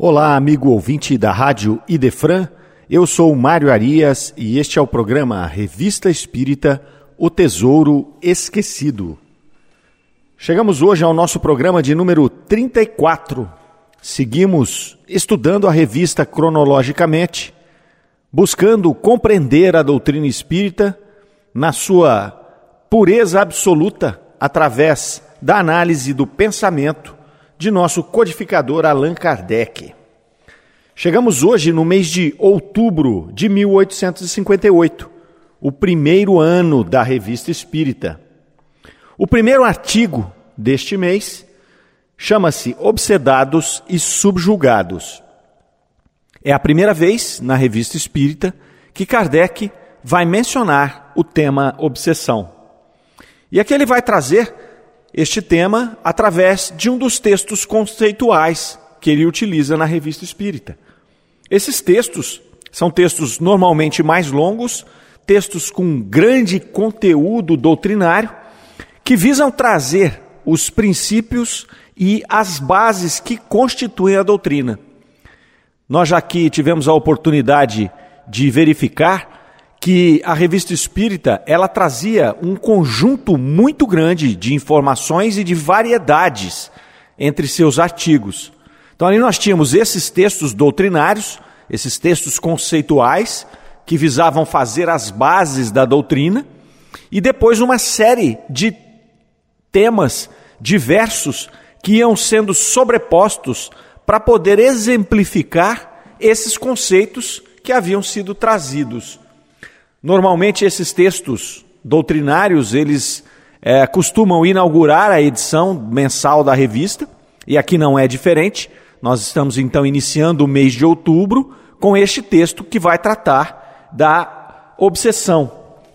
Olá, amigo ouvinte da Rádio Idefran. Eu sou Mário Arias e este é o programa Revista Espírita O Tesouro Esquecido. Chegamos hoje ao nosso programa de número 34. Seguimos estudando a revista cronologicamente, buscando compreender a doutrina espírita na sua pureza absoluta através da análise do pensamento de nosso codificador Allan Kardec. Chegamos hoje no mês de outubro de 1858, o primeiro ano da Revista Espírita. O primeiro artigo deste mês chama-se Obsedados e Subjugados. É a primeira vez na Revista Espírita que Kardec vai mencionar o tema obsessão. E aqui ele vai trazer este tema através de um dos textos conceituais que ele utiliza na Revista Espírita. Esses textos são textos normalmente mais longos, textos com grande conteúdo doutrinário, que visam trazer os princípios e as bases que constituem a doutrina. Nós já aqui tivemos a oportunidade de verificar que a revista Espírita ela trazia um conjunto muito grande de informações e de variedades entre seus artigos. Então ali nós tínhamos esses textos doutrinários, esses textos conceituais que visavam fazer as bases da doutrina e depois uma série de temas diversos que iam sendo sobrepostos para poder exemplificar esses conceitos que haviam sido trazidos Normalmente esses textos doutrinários, eles é, costumam inaugurar a edição mensal da revista, e aqui não é diferente. Nós estamos então iniciando o mês de outubro com este texto que vai tratar da obsessão,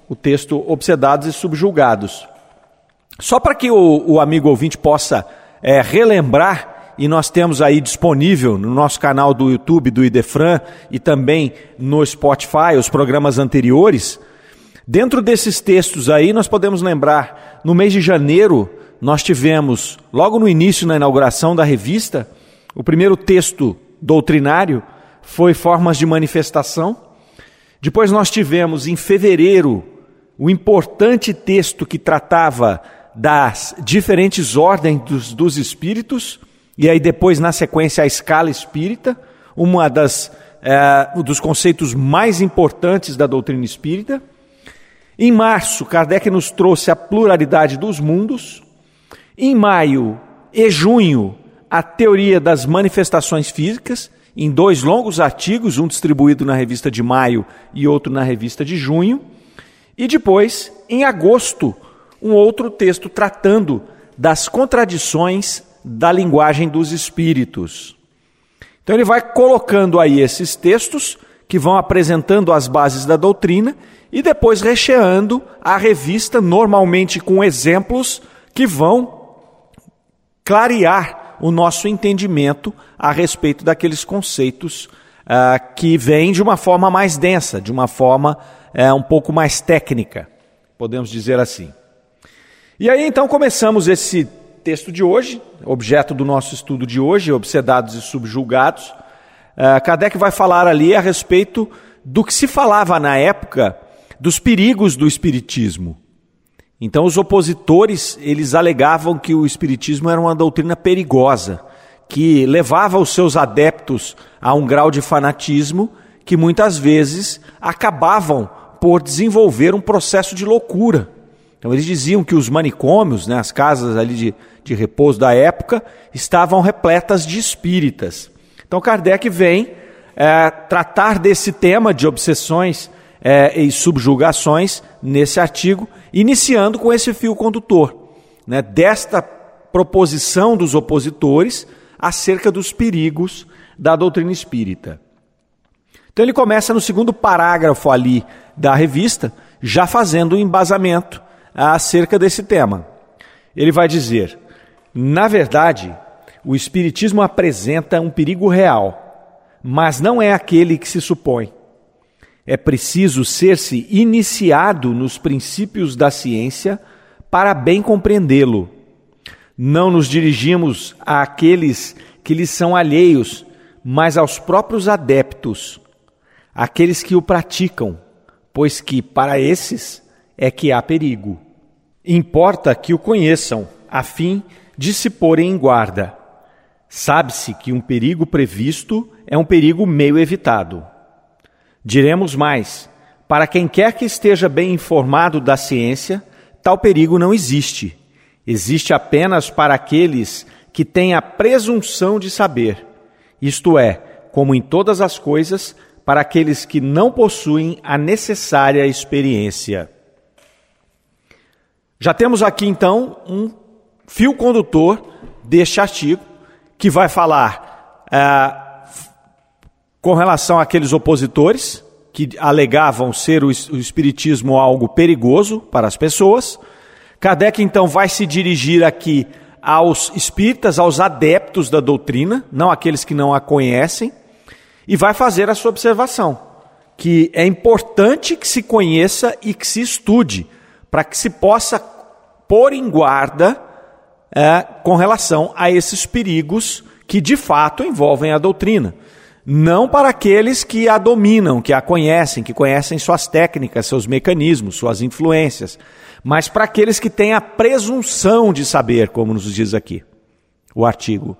o texto Obsedados e Subjulgados. Só para que o, o, amigo ouvinte possa é, relembrar e nós temos aí disponível no nosso canal do YouTube do Idefran e também no Spotify os programas anteriores. Dentro desses textos aí, nós podemos lembrar, no mês de janeiro, nós tivemos, logo no início, na inauguração da revista, o primeiro texto doutrinário foi Formas de Manifestação. Depois nós tivemos, em fevereiro, o importante texto que tratava das diferentes ordens dos, dos espíritos. E aí depois, na sequência, a escala espírita, uma das é, dos conceitos mais importantes da doutrina espírita. Em março, Kardec nos trouxe a pluralidade dos mundos. Em maio e junho, a teoria das manifestações físicas, em dois longos artigos, um distribuído na revista de maio e outro na revista de junho. E depois, em agosto, um outro texto tratando das contradições da linguagem dos espíritos. Então ele vai colocando aí esses textos que vão apresentando as bases da doutrina e depois recheando a revista, normalmente com exemplos que vão clarear o nosso entendimento a respeito daqueles conceitos uh, que vêm de uma forma mais densa, de uma forma uh, um pouco mais técnica, podemos dizer assim. E aí então começamos esse texto de hoje, objeto do nosso estudo de hoje, obsedados e subjulgados. Uh, Kardec vai falar ali a respeito do que se falava na época dos perigos do espiritismo. Então os opositores, eles alegavam que o espiritismo era uma doutrina perigosa, que levava os seus adeptos a um grau de fanatismo que muitas vezes acabavam por desenvolver um processo de loucura. Então eles diziam que os manicômios, né, as casas ali de, de repouso da época, estavam repletas de espíritas. Então Kardec vem é, tratar desse tema de obsessões é, e subjugações nesse artigo, iniciando com esse fio condutor, né, desta proposição dos opositores acerca dos perigos da doutrina espírita. Então ele começa no segundo parágrafo ali da revista, já fazendo o um embasamento acerca desse tema. Ele vai dizer: na verdade, o Espiritismo apresenta um perigo real, mas não é aquele que se supõe. É preciso ser-se iniciado nos princípios da ciência para bem compreendê-lo. Não nos dirigimos àqueles que lhes são alheios, mas aos próprios adeptos, aqueles que o praticam, pois que para esses é que há perigo. Importa que o conheçam, a fim de se porem em guarda. Sabe-se que um perigo previsto é um perigo meio evitado. Diremos mais: para quem quer que esteja bem informado da ciência, tal perigo não existe. Existe apenas para aqueles que têm a presunção de saber, isto é, como em todas as coisas, para aqueles que não possuem a necessária experiência. Já temos aqui então um fio condutor deste artigo que vai falar é, com relação àqueles opositores que alegavam ser o, Espiritismo algo perigoso para as pessoas. Kardec então vai se dirigir aqui aos espíritas, aos adeptos da doutrina, não aqueles que não a conhecem, e vai fazer a sua observação, que é importante que se conheça e que se estude, para que se possa pôr em guarda é, com relação a esses perigos que de fato envolvem a doutrina não para aqueles que a dominam, que a conhecem, que conhecem suas técnicas, seus mecanismos, suas influências, mas para aqueles que têm a presunção de saber, como nos diz aqui o artigo.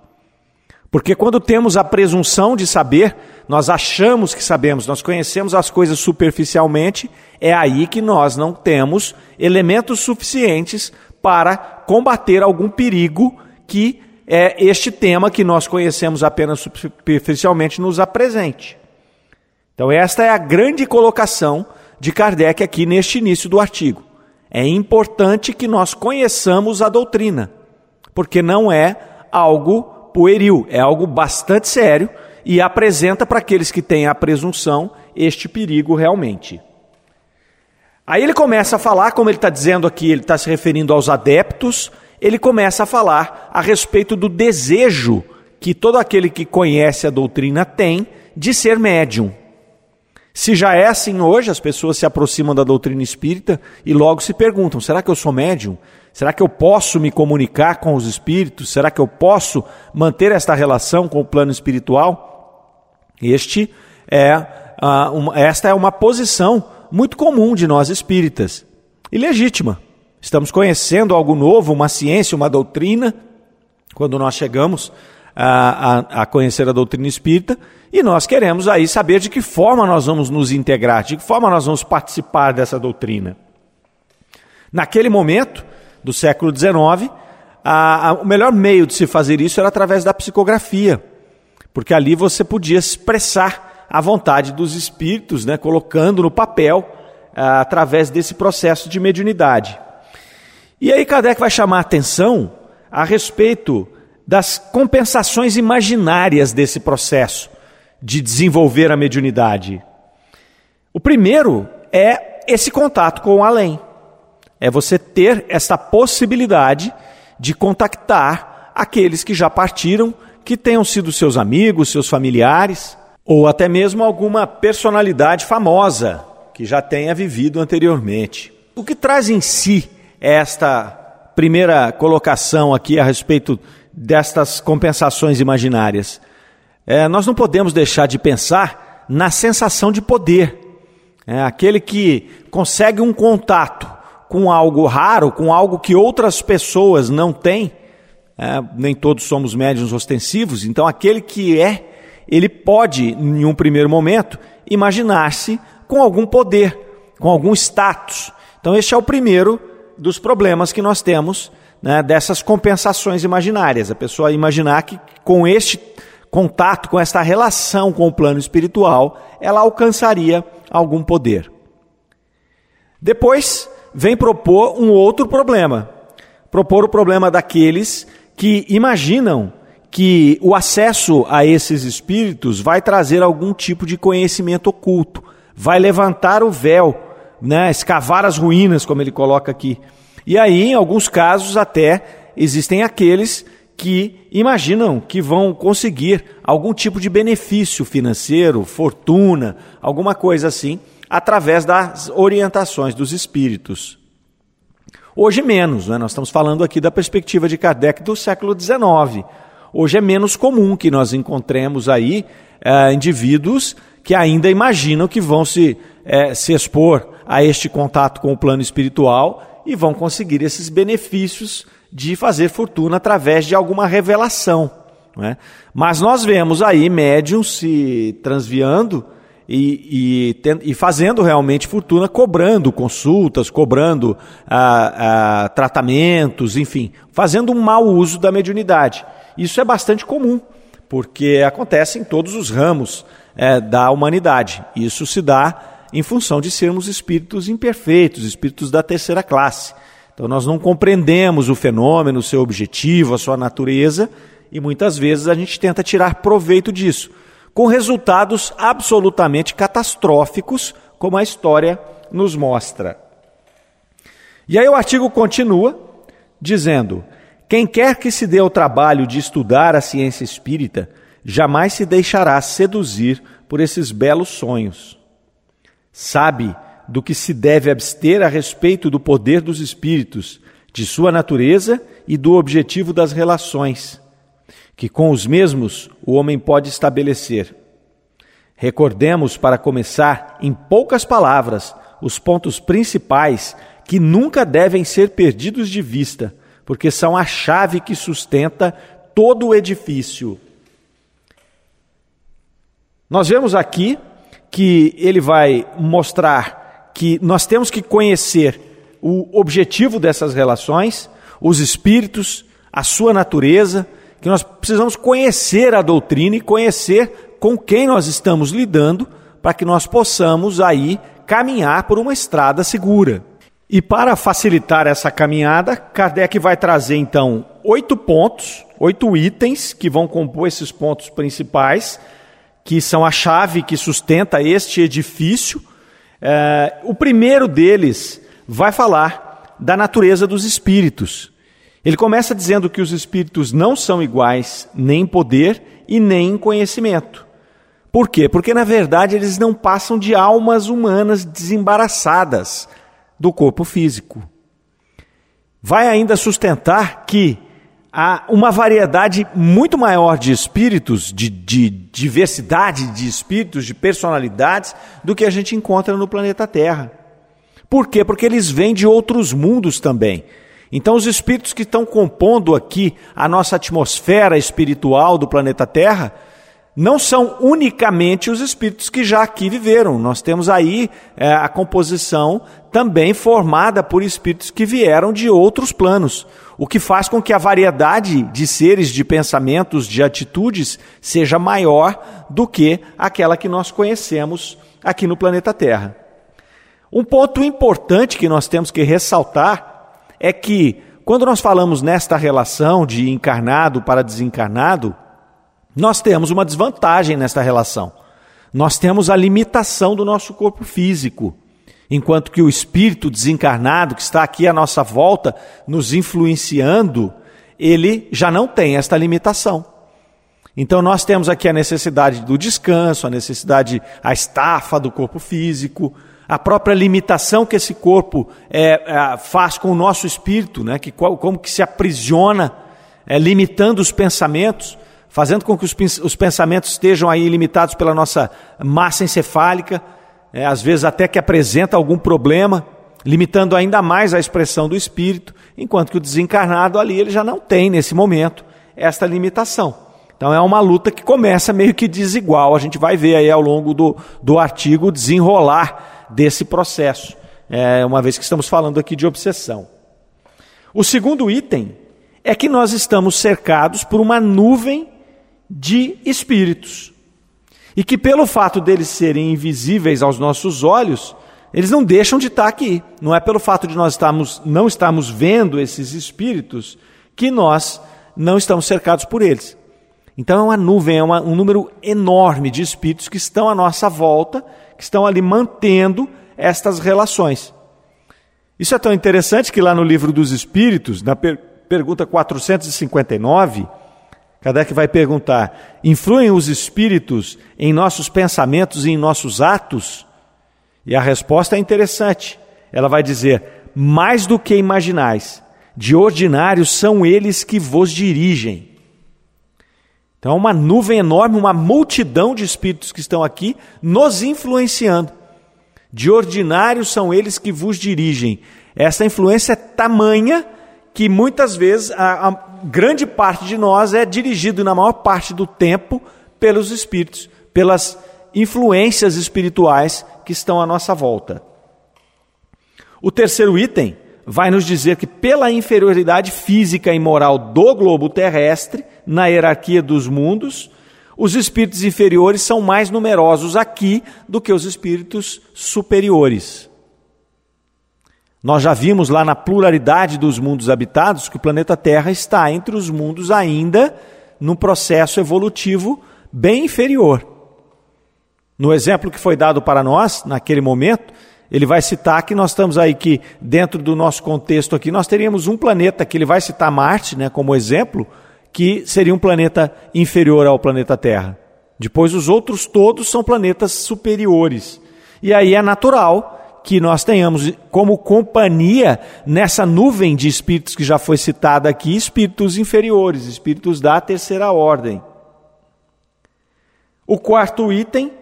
Porque quando temos a presunção de saber, nós achamos que sabemos, nós conhecemos as coisas superficialmente, é aí que nós não temos elementos suficientes para combater algum perigo que é este tema que nós conhecemos apenas superficialmente nos apresente. Então, esta é a grande colocação de Kardec aqui neste início do artigo. É importante que nós conheçamos a doutrina, porque não é algo pueril, é algo bastante sério e apresenta para aqueles que têm a presunção este perigo realmente. Aí ele começa a falar, como ele está dizendo aqui, ele está se referindo aos adeptos, ele começa a falar a respeito do desejo que todo aquele que conhece a doutrina tem de ser médium. Se já é assim hoje, as pessoas se aproximam da doutrina espírita e logo se perguntam: será que eu sou médium? Será que eu posso me comunicar com os espíritos? Será que eu posso manter esta relação com o plano espiritual? Este é, uh, uma, esta é uma posição muito comum de nós espíritas e legítima. Estamos conhecendo algo novo, uma ciência, uma doutrina, quando nós chegamos a, a, a, conhecer a doutrina espírita, e nós queremos aí saber de que forma nós vamos nos integrar, de que forma nós vamos participar dessa doutrina. Naquele momento, do século XIX, a, o melhor meio de se fazer isso era através da psicografia, porque ali você podia expressar a vontade dos espíritos, né, colocando no papel, através desse processo de mediunidade. E aí Kardec vai chamar a atenção a respeito das compensações imaginárias desse processo de desenvolver a mediunidade. O primeiro é esse contato com o além. É você ter essa possibilidade de contactar aqueles que já partiram, que tenham sido seus amigos, seus familiares, ou até mesmo alguma personalidade famosa que já tenha vivido anteriormente. O que traz em si esta primeira colocação aqui a respeito destas compensações imaginárias. É, nós não podemos deixar de pensar na sensação de poder. É, aquele que consegue um contato com algo raro, com algo que outras pessoas não têm, é, nem todos somos médiums ostensivos, então aquele que é, ele pode, em um primeiro momento, imaginar-se com algum poder, com algum status. Então, este é o primeiro dos problemas que nós temos né, dessas compensações imaginárias. A pessoa imaginar que com este contato, com esta relação com o plano espiritual, ela alcançaria algum poder. Depois vem propor um outro problema. Propor o problema daqueles que imaginam que o acesso a esses espíritos vai trazer algum tipo de conhecimento oculto, vai levantar o véu né, escavar as ruínas, como ele coloca aqui. E aí, em alguns casos, até existem aqueles que imaginam que vão conseguir algum tipo de benefício financeiro, fortuna, alguma coisa assim, através das orientações dos espíritos. Hoje menos, né? nós estamos falando aqui da perspectiva de Kardec do século XIX. Hoje é menos comum que nós encontremos aí é, indivíduos que ainda imaginam que vão se, é, se expor a este contato com o plano espiritual e vão conseguir esses benefícios de fazer fortuna através de alguma revelação. Né? Mas nós vemos aí médiums se transviando e, e, e, fazendo realmente fortuna, cobrando consultas, cobrando ah, ah, tratamentos, enfim, fazendo um mau uso da mediunidade. Isso é bastante comum, porque acontece em todos os ramos é, da humanidade. Isso se dá em função de sermos espíritos imperfeitos, espíritos da terceira classe. Então nós não compreendemos o fenômeno, o seu objetivo, a sua natureza, e muitas vezes a gente tenta tirar proveito disso com resultados absolutamente catastróficos, como a história nos mostra. E aí o artigo continua dizendo: quem quer que se dê o trabalho de estudar a ciência espírita, jamais se deixará seduzir por esses belos sonhos. Sabe do que se deve abster a respeito do poder dos espíritos, de sua natureza e do objetivo das relações que com os mesmos o homem pode estabelecer. Recordemos, para começar, em poucas palavras, os pontos principais que nunca devem ser perdidos de vista, porque são a chave que sustenta todo o edifício. Nós vemos aqui que ele vai mostrar que nós temos que conhecer o objetivo dessas relações, os espíritos, a sua natureza, que nós precisamos conhecer a doutrina e conhecer com quem nós estamos lidando para que nós possamos aí caminhar por uma estrada segura. E para facilitar essa caminhada, Kardec vai trazer então oito pontos, oito itens que vão compor esses pontos principais, que são a chave que sustenta este edifício. É, o primeiro deles vai falar da natureza dos espíritos. Ele começa dizendo que os espíritos não são iguais nem em poder e nem em conhecimento. Por quê? Porque na verdade eles não passam de almas humanas desembaraçadas do corpo físico. Vai ainda sustentar que há uma variedade muito maior de espíritos, de, de diversidade de espíritos, de personalidades, do que a gente encontra no planeta Terra. Por quê? Porque eles vêm de outros mundos também. Então, os espíritos que estão compondo aqui a nossa atmosfera espiritual do planeta Terra não são unicamente os espíritos que já aqui viveram. Nós temos aí é, a composição também formada por espíritos que vieram de outros planos, o que faz com que a variedade de seres, de pensamentos, de atitudes seja maior do que aquela que nós conhecemos aqui no planeta Terra. Um ponto importante que nós temos que ressaltar é que, quando nós falamos nesta relação de encarnado para desencarnado, nós temos uma desvantagem nesta relação. Nós temos a limitação do nosso corpo físico, enquanto que o espírito desencarnado que está aqui à nossa volta, nos influenciando, ele já não tem esta limitação. Então nós temos aqui a necessidade do descanso, a necessidade, a estafa do corpo físico, a própria limitação que esse corpo é, é, faz com o nosso espírito, né? que, como que se aprisiona, é, limitando os pensamentos, fazendo com que os, os, pensamentos estejam aí limitados pela nossa massa encefálica, é, às vezes até que apresenta algum problema, limitando ainda mais a expressão do espírito, enquanto que o desencarnado ali ele já não tem nesse momento esta limitação. Então é uma luta que começa meio que desigual. A gente vai ver aí ao longo do, do artigo desenrolar desse processo, é, uma vez que estamos falando aqui de obsessão. O segundo item é que nós estamos cercados por uma nuvem de espíritos. E que, pelo fato deles serem invisíveis aos nossos olhos, eles não deixam de estar aqui. Não é pelo fato de nós estarmos, não estarmos vendo esses espíritos que nós não estamos cercados por eles. Então é uma nuvem, é uma, um número enorme de espíritos que estão à nossa volta que estão ali mantendo estas relações. Isso é tão interessante que lá no livro dos Espíritos, na per pergunta 459, Kardec vai perguntar: influem os espíritos em nossos pensamentos e em nossos atos? E a resposta é interessante. Ela vai dizer: mais do que imaginais, de ordinário são eles que vos dirigem. Então é uma nuvem enorme, uma multidão de espíritos que estão aqui nos influenciando. De ordinário são eles que vos dirigem. Essa influência é tamanha que muitas vezes a, a grande parte de nós é dirigido na maior parte do tempo pelos espíritos, pelas influências espirituais que estão à nossa volta. O terceiro item vai nos dizer que, pela inferioridade física e moral do globo terrestre, na hierarquia dos mundos, os espíritos inferiores são mais numerosos aqui do que os espíritos superiores. Nós já vimos lá na pluralidade dos mundos habitados que o planeta Terra está entre os mundos ainda num processo evolutivo bem inferior. No exemplo que foi dado para nós, naquele momento, ele vai citar que nós estamos aí que, dentro do nosso contexto aqui, nós teríamos um planeta que ele vai citar Marte né, como exemplo, que seria um planeta inferior ao planeta Terra. Depois, os outros todos são planetas superiores. E aí é natural que nós tenhamos como companhia nessa nuvem de espíritos que já foi citada aqui, espíritos inferiores, espíritos da terceira ordem. O quarto item,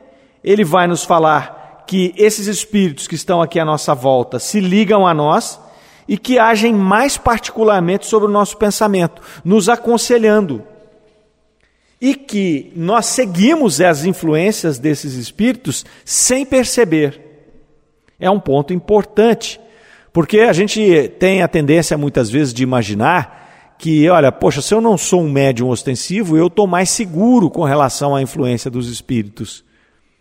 ele vai nos falar que esses espíritos que estão aqui à nossa volta se ligam a nós e que agem mais particularmente sobre o nosso pensamento, nos aconselhando. E que nós seguimos as influências desses espíritos sem perceber. É um ponto importante, porque a gente tem a tendência muitas vezes de imaginar que, olha, poxa, se eu não sou um médium ostensivo, eu estou mais seguro com relação à influência dos espíritos.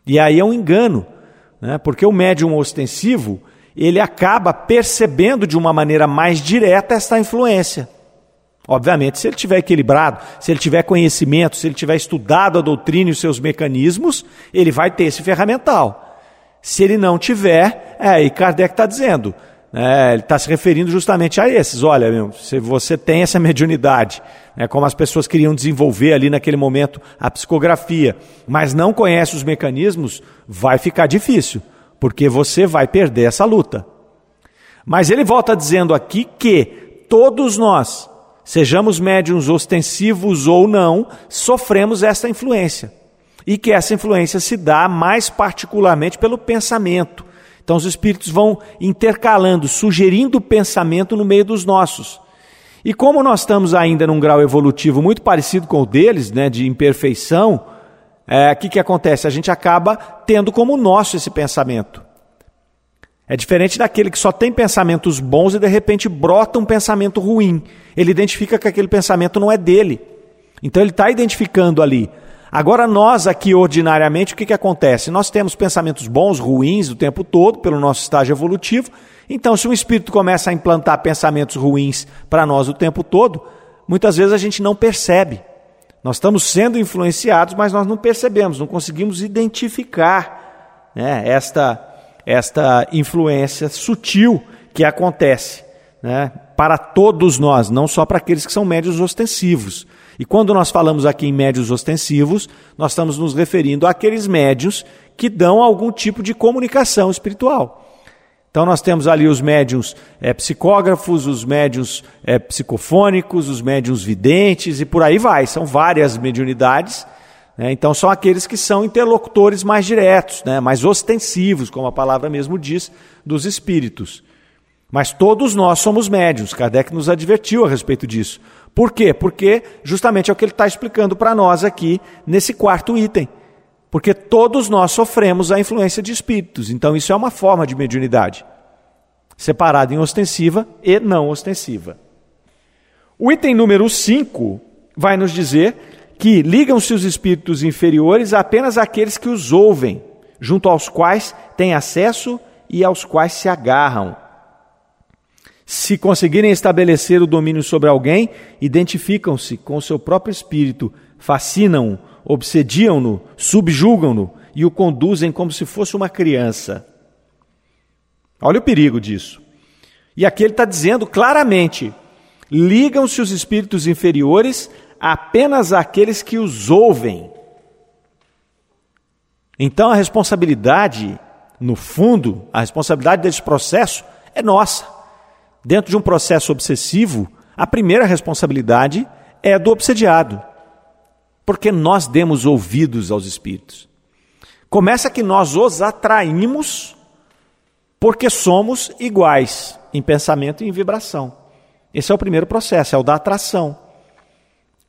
E aí é um engano né? porque o médium ostensivo ele acaba percebendo de uma maneira mais direta esta influência. Obviamente, se ele tiver equilibrado, se ele tiver conhecimento, se ele tiver estudado a doutrina e os seus mecanismos, ele vai ter esse ferramental. Se ele não tiver, é aí Kardec está dizendo, é, ele está se referindo justamente a esses. Olha, meu, se você tem essa mediunidade, né, como as pessoas queriam desenvolver ali naquele momento a psicografia, mas não conhece os mecanismos, vai ficar difícil, porque você vai perder essa luta. Mas ele volta dizendo aqui que todos nós, sejamos médiums ostensivos ou não, sofremos essa influência. E que essa influência se dá mais particularmente pelo pensamento então os espíritos vão intercalando, sugerindo pensamento no meio dos nossos. E como nós estamos ainda num grau evolutivo muito parecido com o deles, né, de imperfeição, o é, que, que acontece? A gente acaba tendo como nosso esse pensamento. É diferente daquele que só tem pensamentos bons e de repente brota um pensamento ruim. Ele identifica que aquele pensamento não é dele. Então ele está identificando ali. Agora, nós aqui, ordinariamente, o que, que acontece? Nós temos pensamentos bons, ruins o tempo todo, pelo nosso estágio evolutivo. Então, se um espírito começa a implantar pensamentos ruins para nós o tempo todo, muitas vezes a gente não percebe. Nós estamos sendo influenciados, mas nós não percebemos, não conseguimos identificar né, esta, esta influência sutil que acontece né, para todos nós, não só para aqueles que são médios ostensivos. E quando nós falamos aqui em médios ostensivos, nós estamos nos referindo àqueles médios que dão algum tipo de comunicação espiritual. Então nós temos ali os médios é, psicógrafos, os médios é, psicofônicos, os médios videntes e por aí vai. São várias mediunidades. Né? Então são aqueles que são interlocutores mais diretos, né? mais ostensivos, como a palavra mesmo diz, dos espíritos. Mas todos nós somos médios. Kardec nos advertiu a respeito disso. Por quê? Porque justamente é o que ele está explicando para nós aqui nesse quarto item. Porque todos nós sofremos a influência de espíritos. Então isso é uma forma de mediunidade. Separada em ostensiva e não ostensiva. O item número 5 vai nos dizer que ligam-se os espíritos inferiores apenas àqueles que os ouvem, junto aos quais têm acesso e aos quais se agarram se conseguirem estabelecer o domínio sobre alguém, identificam-se com o seu próprio espírito, fascinam-o, obsediam-no, subjugam-no e o conduzem como se fosse uma criança. Olha o perigo disso. E aqui ele está dizendo claramente: ligam-se os espíritos inferiores apenas àqueles que os ouvem. Então a responsabilidade, no fundo, a responsabilidade desse processo é nossa. Dentro de um processo obsessivo, a primeira responsabilidade é do obsediado. porque nós demos ouvidos aos espíritos. Começa que nós os atraímos porque somos iguais em pensamento e em vibração. Esse é o primeiro processo, é o da atração.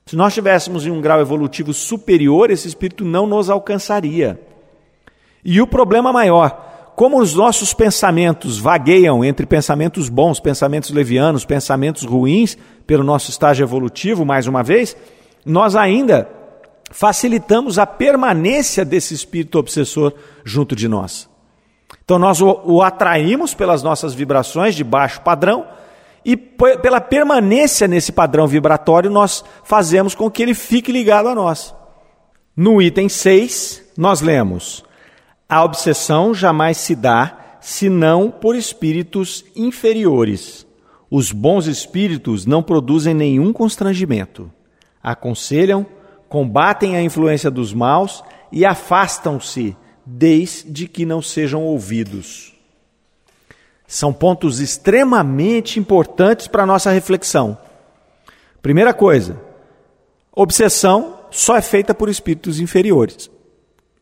Se nós estivéssemos em um grau evolutivo superior, esse espírito não nos alcançaria. E o problema maior, como os nossos pensamentos vagueiam entre pensamentos bons, pensamentos levianos, pensamentos ruins, pelo nosso estágio evolutivo, mais uma vez, nós ainda facilitamos a permanência desse espírito obsessor junto de nós. Então nós o, o atraímos pelas nossas vibrações de baixo padrão e pela permanência nesse padrão vibratório nós fazemos com que ele fique ligado a nós. No item 6, nós lemos: A obsessão jamais se dá senão por espíritos inferiores. Os bons espíritos não produzem nenhum constrangimento. Aconselham, combatem a influência dos maus e afastam-se desde que não sejam ouvidos. São pontos extremamente importantes para a nossa reflexão. Primeira coisa, obsessão só é feita por espíritos inferiores.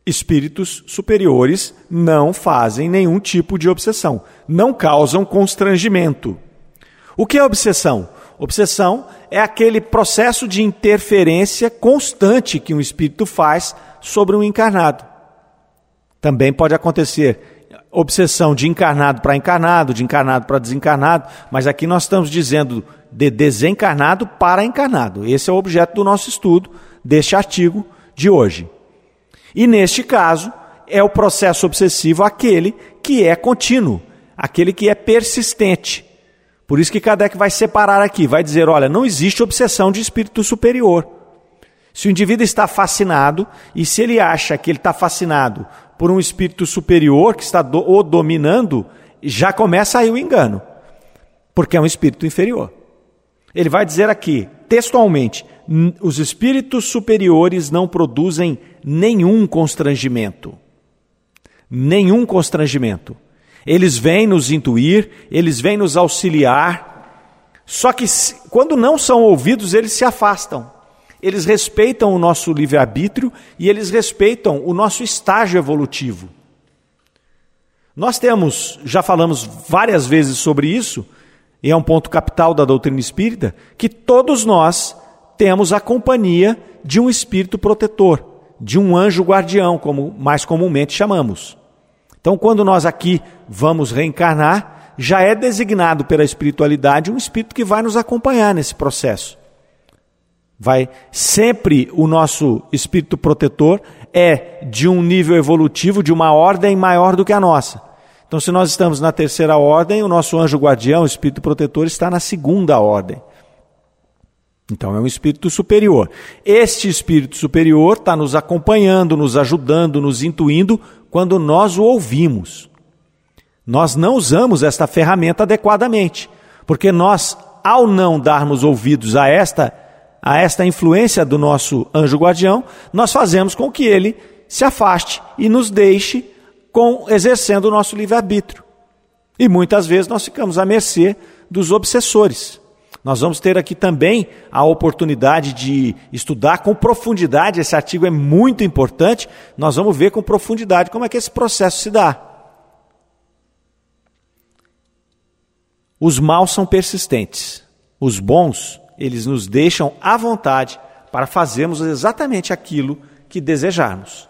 Espíritos superiores não fazem nenhum tipo de obsessão, não causam constrangimento. O que é obsessão? Obsessão é aquele processo de interferência constante que um espírito faz sobre um encarnado. Também pode acontecer obsessão de encarnado para encarnado, de encarnado para desencarnado, mas aqui nós estamos dizendo de desencarnado para encarnado. Esse é o objeto do nosso estudo, deste artigo de hoje. E neste caso, é o processo obsessivo aquele que é contínuo, aquele que é persistente. Por isso que Kardec vai separar aqui, vai dizer: olha, não existe obsessão de espírito superior. Se o indivíduo está fascinado e se ele acha que ele está fascinado por um espírito superior que está o dominando, já começa aí o engano, porque é um espírito inferior. Ele vai dizer aqui, textualmente: os espíritos superiores não produzem nenhum constrangimento. Nenhum constrangimento. Eles vêm nos intuir, eles vêm nos auxiliar. Só que quando não são ouvidos, eles se afastam. Eles respeitam o nosso livre-arbítrio e eles respeitam o nosso estágio evolutivo. Nós temos, já falamos várias vezes sobre isso, e é um ponto capital da doutrina espírita, que todos nós temos a companhia de um espírito protetor, de um anjo guardião, como mais comumente chamamos. Então, quando nós aqui vamos reencarnar, já é designado pela espiritualidade um espírito que vai nos acompanhar nesse processo. Vai sempre o nosso espírito protetor é de um nível evolutivo, de uma ordem maior do que a nossa. Então, se nós estamos na terceira ordem, o nosso anjo guardião, o espírito protetor, está na segunda ordem. Então, é um espírito superior. Este espírito superior está nos acompanhando, nos ajudando, nos intuindo quando nós o ouvimos. Nós não usamos esta ferramenta adequadamente, porque nós, ao não darmos ouvidos a esta, a esta influência do nosso anjo guardião, nós fazemos com que ele se afaste e nos deixe com exercendo o nosso livre-arbítrio. E muitas vezes nós ficamos à mercê dos obsessores. Nós vamos ter aqui também a oportunidade de estudar com profundidade, esse artigo é muito importante, nós vamos ver com profundidade como é que esse processo se dá. Os maus são persistentes, os bons, eles nos deixam à vontade para fazermos exatamente aquilo que desejarmos.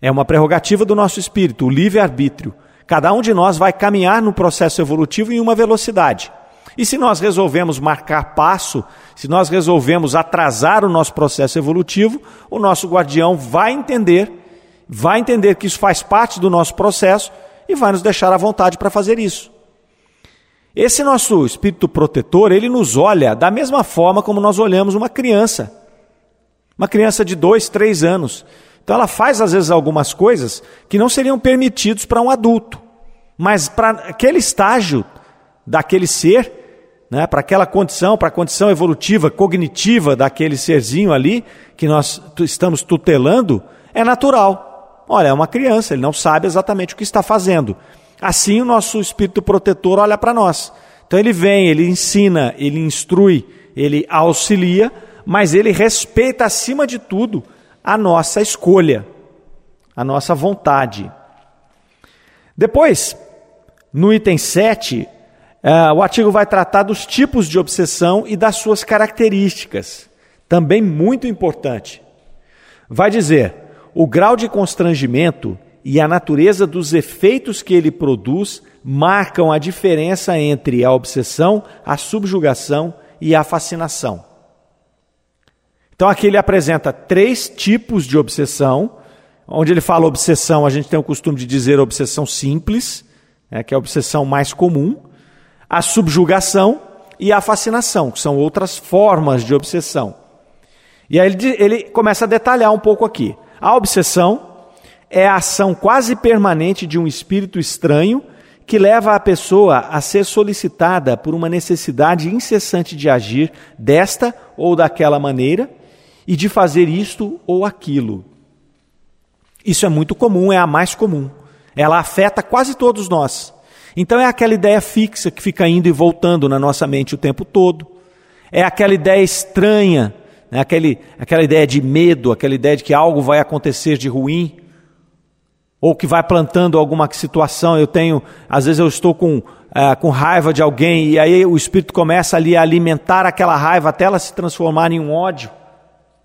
É uma prerrogativa do nosso espírito, o livre-arbítrio. Cada um de nós vai caminhar no processo evolutivo em uma velocidade. E se nós resolvemos marcar passo, se nós resolvemos atrasar o nosso processo evolutivo, o nosso guardião vai entender, vai entender que isso faz parte do nosso processo e vai nos deixar à vontade para fazer isso. Esse nosso espírito protetor, ele nos olha da mesma forma como nós olhamos uma criança. Uma criança de dois, três anos. Então ela faz às vezes algumas coisas que não seriam permitidos para um adulto. Mas para aquele estágio daquele ser, né, para aquela condição, para a condição evolutiva, cognitiva daquele serzinho ali, que nós estamos tutelando, é natural. Olha, é uma criança, ele não sabe exatamente o que está fazendo. Assim, o nosso espírito protetor olha para nós. Então, ele vem, ele ensina, ele instrui, ele auxilia, mas ele respeita acima de tudo a nossa escolha, a nossa vontade. Depois, no item 7, uh, o artigo vai tratar dos tipos de obsessão e das suas características. Também muito importante. Vai dizer: o grau de constrangimento e a natureza dos efeitos que ele produz marcam a diferença entre a obsessão, a subjugação e a fascinação. Então aqui ele apresenta três tipos de obsessão. Onde ele fala obsessão, a gente tem o costume de dizer obsessão simples, né, que é a obsessão mais comum, a subjugação e a fascinação, que são outras formas de obsessão. E aí ele, ele começa a detalhar um pouco aqui. A obsessão é a ação quase permanente de um espírito estranho que leva a pessoa a ser solicitada por uma necessidade incessante de agir desta ou daquela maneira e de fazer isto ou aquilo. Isso é muito comum, é a mais comum. Ela afeta quase todos nós. Então é aquela ideia fixa que fica indo e voltando na nossa mente o tempo todo. É aquela ideia estranha, né? aquele, aquela ideia de medo, aquela ideia de que algo vai acontecer de ruim ou que vai plantando alguma situação. Eu tenho, às vezes eu estou com, é, com raiva de alguém e aí o espírito começa ali a alimentar aquela raiva até ela se transformar em um ódio,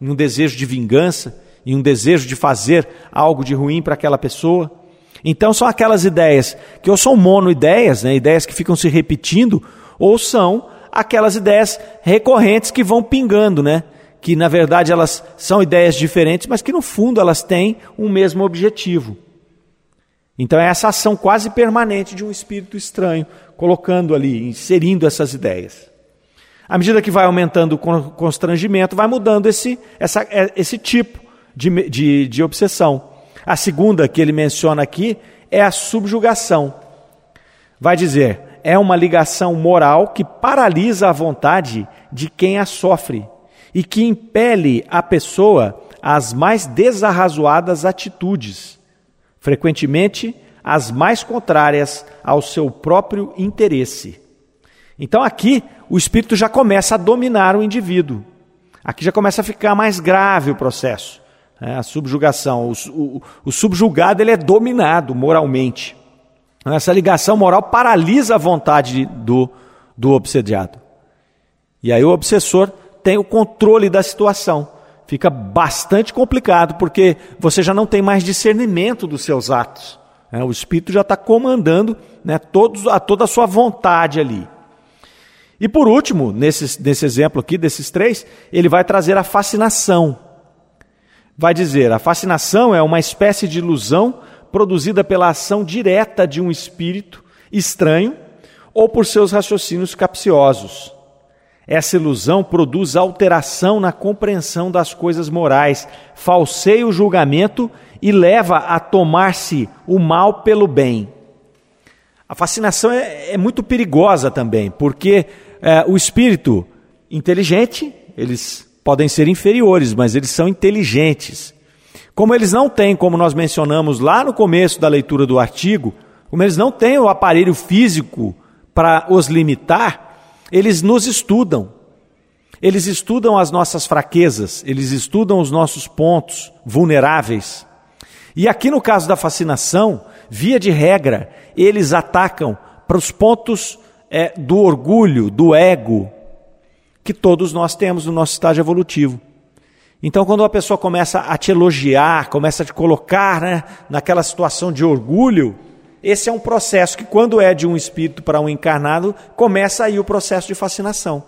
em um desejo de vingança, em um desejo de fazer algo de ruim para aquela pessoa. Então são aquelas ideias que ou são monoideias, né, ideias que ficam se repetindo, ou são aquelas ideias recorrentes que vão pingando, né? Que na verdade elas são ideias diferentes, mas que no fundo elas têm um mesmo objetivo. Então é essa ação quase permanente de um espírito estranho, colocando ali, inserindo essas ideias. À medida que vai aumentando o constrangimento, vai mudando esse, essa, é, esse tipo de, de, de obsessão. A segunda que ele menciona aqui é a subjugação. Vai dizer, é uma ligação moral que paralisa a vontade de quem a sofre e que impele a pessoa às mais desarrazoadas atitudes frequentemente as mais contrárias ao seu próprio interesse. Então aqui o espírito já começa a dominar o indivíduo. Aqui já começa a ficar mais grave o processo, né? a subjugação. O, o, o subjugado ele é dominado moralmente. Essa ligação moral paralisa a vontade do, do obsediado. E aí o obsessor tem o controle da situação fica bastante complicado, porque você já não tem mais discernimento dos seus atos. Né? O Espírito já está comandando né, todos, a toda a sua vontade ali. E por último, nesse, nesse exemplo aqui, desses três, ele vai trazer a fascinação. Vai dizer: a fascinação é uma espécie de ilusão produzida pela ação direta de um espírito estranho ou por seus raciocínios capciosos. Essa ilusão produz alteração na compreensão das coisas morais, falseia o julgamento e leva a tomar-se o mal pelo bem. A fascinação é, é muito perigosa também, porque é, o espírito inteligente, eles podem ser inferiores, mas eles são inteligentes. Como eles não têm, como nós mencionamos lá no começo da leitura do artigo, como eles não têm o aparelho físico para os limitar, eles nos estudam. Eles estudam as nossas fraquezas, eles estudam os nossos pontos vulneráveis. E aqui no caso da fascinação, via de regra, eles atacam para os pontos é, do orgulho, do ego, que todos nós temos no nosso estágio evolutivo. Então, quando uma pessoa começa a te elogiar, começa a te colocar né, naquela situação de orgulho, esse é um processo que, quando é de um espírito para um encarnado, começa aí o processo de fascinação.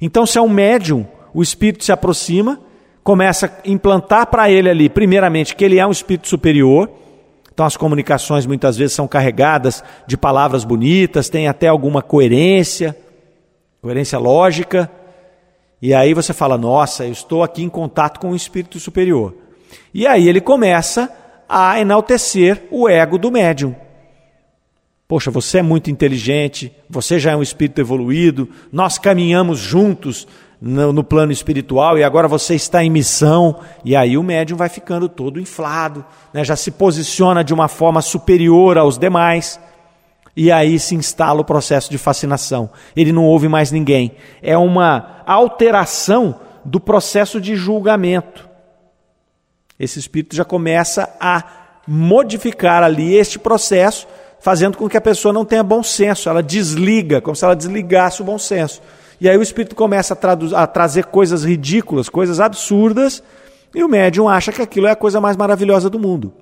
Então, se é um médium, o espírito se aproxima, começa a implantar para ele ali, primeiramente, que ele é um espírito superior. Então, as comunicações muitas vezes são carregadas de palavras bonitas, tem até alguma coerência, coerência lógica. E aí você fala: Nossa, eu estou aqui em contato com um espírito superior. E aí ele começa a enaltecer o ego do médium. Poxa, você é muito inteligente, você já é um espírito evoluído, nós caminhamos juntos no, no, plano espiritual e agora você está em missão. E aí o médium vai ficando todo inflado, né? já se posiciona de uma forma superior aos demais. E aí se instala o processo de fascinação. Ele não ouve mais ninguém. É uma alteração do processo de julgamento. Esse espírito já começa a modificar ali este processo, fazendo com que a pessoa não tenha bom senso. Ela desliga, como se ela desligasse o bom senso. E aí o espírito começa a, a trazer coisas ridículas, coisas absurdas, e o médium acha que aquilo é a coisa mais maravilhosa do mundo.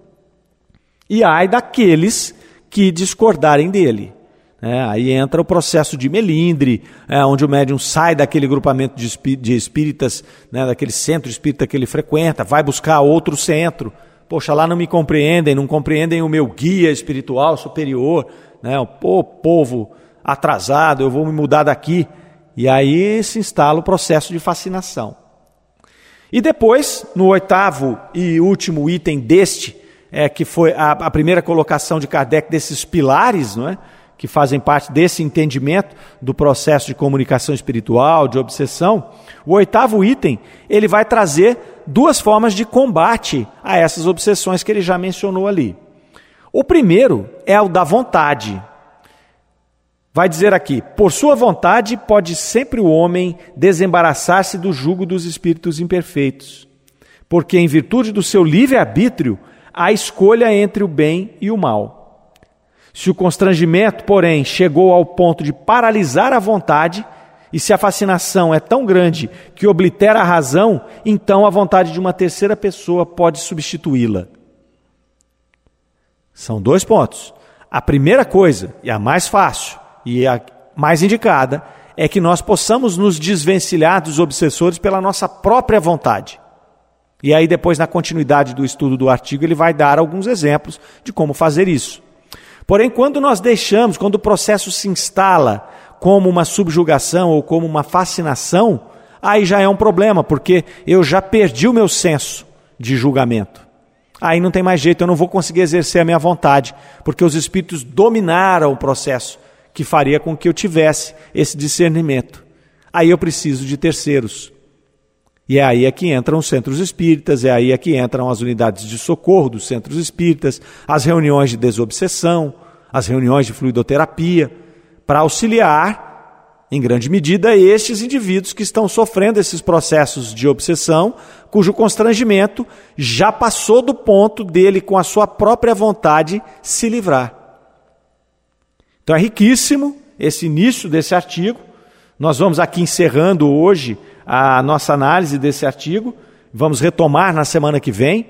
E ai daqueles que discordarem dele. É, aí entra o processo de melindre, é, onde o médium sai daquele grupamento de, espí de espíritas, né, daquele centro espírita que ele frequenta, vai buscar outro centro. Poxa, lá não me compreendem, não compreendem o meu guia espiritual superior, né, o povo atrasado, eu vou me mudar daqui. E aí se instala o processo de fascinação. E depois, no oitavo e último item deste, é, que foi a, a primeira colocação de Kardec desses pilares, não é? que fazem parte desse entendimento do processo de comunicação espiritual, de obsessão, o oitavo item, ele vai trazer duas formas de combate a essas obsessões que ele já mencionou ali. O primeiro é o da vontade. Vai dizer aqui: por sua vontade pode sempre o homem desembaraçar-se do jugo dos espíritos imperfeitos, porque em virtude do seu livre-arbítrio há escolha entre o bem e o mal. Se o constrangimento, porém, chegou ao ponto de paralisar a vontade, e se a fascinação é tão grande que oblitera a razão, então a vontade de uma terceira pessoa pode substituí-la. São dois pontos. A primeira coisa, e a mais fácil e a mais indicada, é que nós possamos nos desvencilhar dos obsessores pela nossa própria vontade. E aí, depois, na continuidade do estudo do artigo, ele vai dar alguns exemplos de como fazer isso. Porém, quando nós deixamos, quando o processo se instala como uma subjugação ou como uma fascinação, aí já é um problema, porque eu já perdi o meu senso de julgamento. Aí não tem mais jeito, eu não vou conseguir exercer a minha vontade, porque os espíritos dominaram o processo que faria com que eu tivesse esse discernimento. Aí eu preciso de terceiros. E é aí é que entram os centros espíritas, é aí é que entram as unidades de socorro dos centros espíritas, as reuniões de desobsessão, as reuniões de fluidoterapia, para auxiliar, em grande medida, estes indivíduos que estão sofrendo esses processos de obsessão, cujo constrangimento já passou do ponto dele, com a sua própria vontade, se livrar. Então é riquíssimo esse início desse artigo. Nós vamos aqui encerrando hoje a nossa análise desse artigo. Vamos retomar na semana que vem,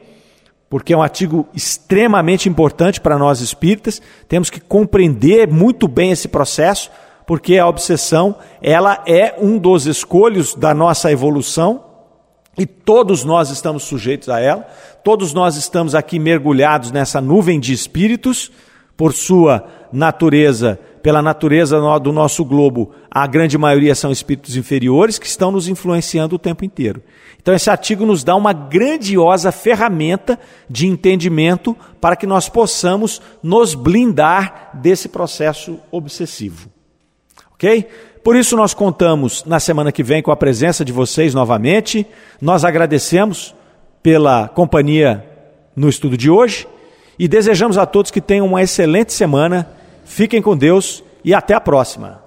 porque é um artigo extremamente importante para nós espíritas. Temos que compreender muito bem esse processo, porque a obsessão, ela é um dos escolhos da nossa evolução e todos nós estamos sujeitos a ela. Todos nós estamos aqui mergulhados nessa nuvem de espíritos por sua natureza pela natureza do nosso globo, a grande maioria são espíritos inferiores que estão nos influenciando o tempo inteiro. Então, esse artigo nos dá uma grandiosa ferramenta de entendimento para que nós possamos nos blindar desse processo obsessivo. Ok? Por isso, nós contamos na semana que vem com a presença de vocês novamente. Nós agradecemos pela companhia no estudo de hoje e desejamos a todos que tenham uma excelente semana Fiquem com Deus e até a próxima.